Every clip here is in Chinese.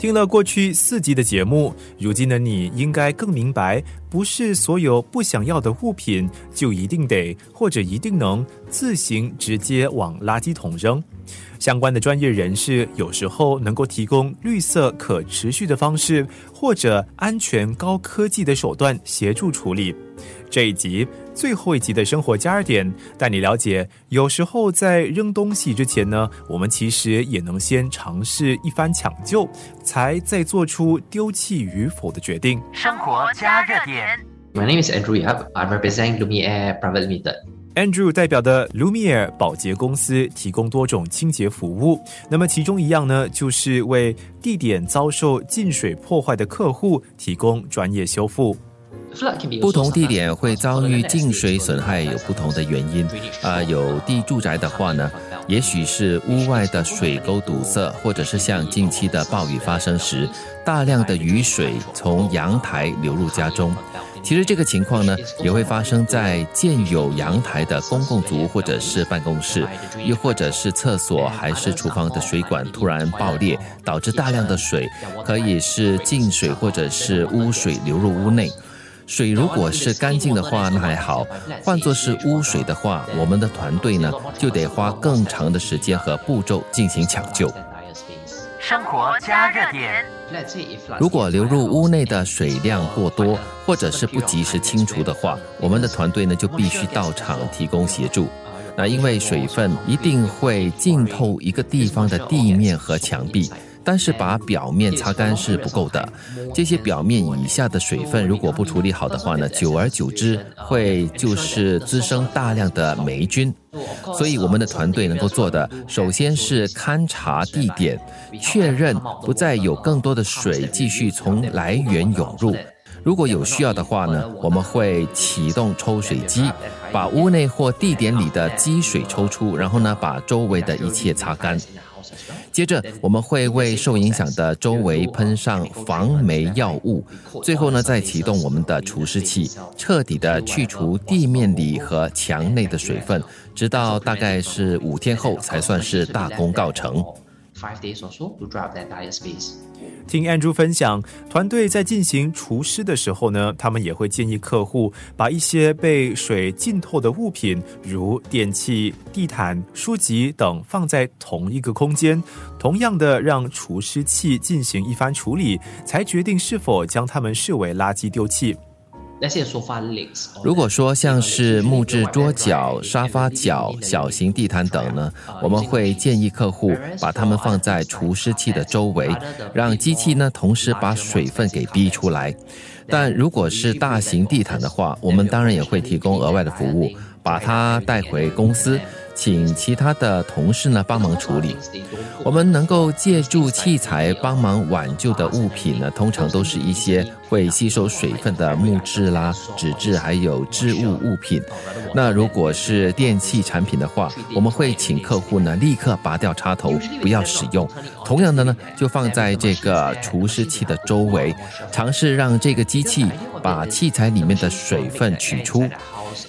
听了过去四集的节目，如今的你应该更明白，不是所有不想要的物品就一定得或者一定能自行直接往垃圾桶扔。相关的专业人士有时候能够提供绿色可持续的方式，或者安全高科技的手段协助处理。这一集最后一集的生活加热点，带你了解，有时候在扔东西之前呢，我们其实也能先尝试一番抢救，才再做出丢弃与否的决定。生活加热点，My name is Andrew Yap. I'm representing Lumiere Private Limited. Andrew 代表的 Lumiere 保洁公司提供多种清洁服务，那么其中一样呢，就是为地点遭受进水破坏的客户提供专业修复。不同地点会遭遇进水损害有不同的原因，啊，有地住宅的话呢，也许是屋外的水沟堵塞，或者是像近期的暴雨发生时，大量的雨水从阳台流入家中。其实这个情况呢，也会发生在建有阳台的公共族或者是办公室，又或者是厕所还是厨房的水管突然爆裂，导致大量的水，可以是进水或者是污水流入屋内。水如果是干净的话，那还好；换作是污水的话，我们的团队呢就得花更长的时间和步骤进行抢救。生活加热点。如果流入屋内的水量过多，或者是不及时清除的话，我们的团队呢就必须到场提供协助。那因为水分一定会浸透一个地方的地面和墙壁。但是把表面擦干是不够的，这些表面以下的水分如果不处理好的话呢，久而久之会就是滋生大量的霉菌。所以我们的团队能够做的，首先是勘察地点，确认不再有更多的水继续从来源涌入。如果有需要的话呢，我们会启动抽水机，把屋内或地点里的积水抽出，然后呢把周围的一切擦干。接着，我们会为受影响的周围喷上防霉药物，最后呢，再启动我们的除湿器，彻底的去除地面里和墙内的水分，直到大概是五天后才算是大功告成。听 Andrew 分享，团队在进行除湿的时候呢，他们也会建议客户把一些被水浸透的物品，如电器、地毯、书籍等放在同一个空间，同样的让除湿器进行一番处理，才决定是否将它们视为垃圾丢弃。如果说像是木质桌角、沙发角、小型地毯等呢，我们会建议客户把它们放在除湿器的周围，让机器呢同时把水分给逼出来。但如果是大型地毯的话，我们当然也会提供额外的服务，把它带回公司。请其他的同事呢帮忙处理。我们能够借助器材帮忙挽救的物品呢，通常都是一些会吸收水分的木质啦、纸质还有织物物品。那如果是电器产品的话，我们会请客户呢立刻拔掉插头，不要使用。同样的呢，就放在这个除湿器的周围，尝试让这个机器把器材里面的水分取出。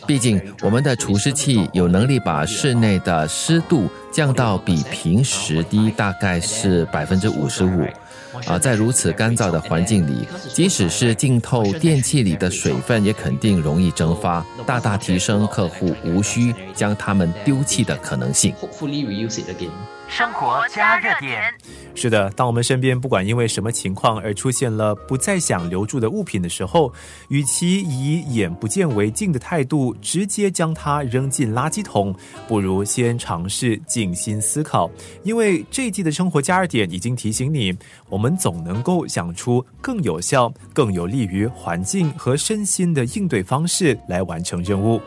毕竟，我们的除湿器有能力把室内的湿度降到比平时低，大概是百分之五十五。啊，在如此干燥的环境里，即使是浸透电器里的水分，也肯定容易蒸发，大大提升客户无需将它们丢弃的可能性。生活加热点。是的，当我们身边不管因为什么情况而出现了不再想留住的物品的时候，与其以眼不见为净的态度直接将它扔进垃圾桶，不如先尝试静心思考。因为这一季的生活加热点已经提醒你，我我们总能够想出更有效、更有利于环境和身心的应对方式来完成任务。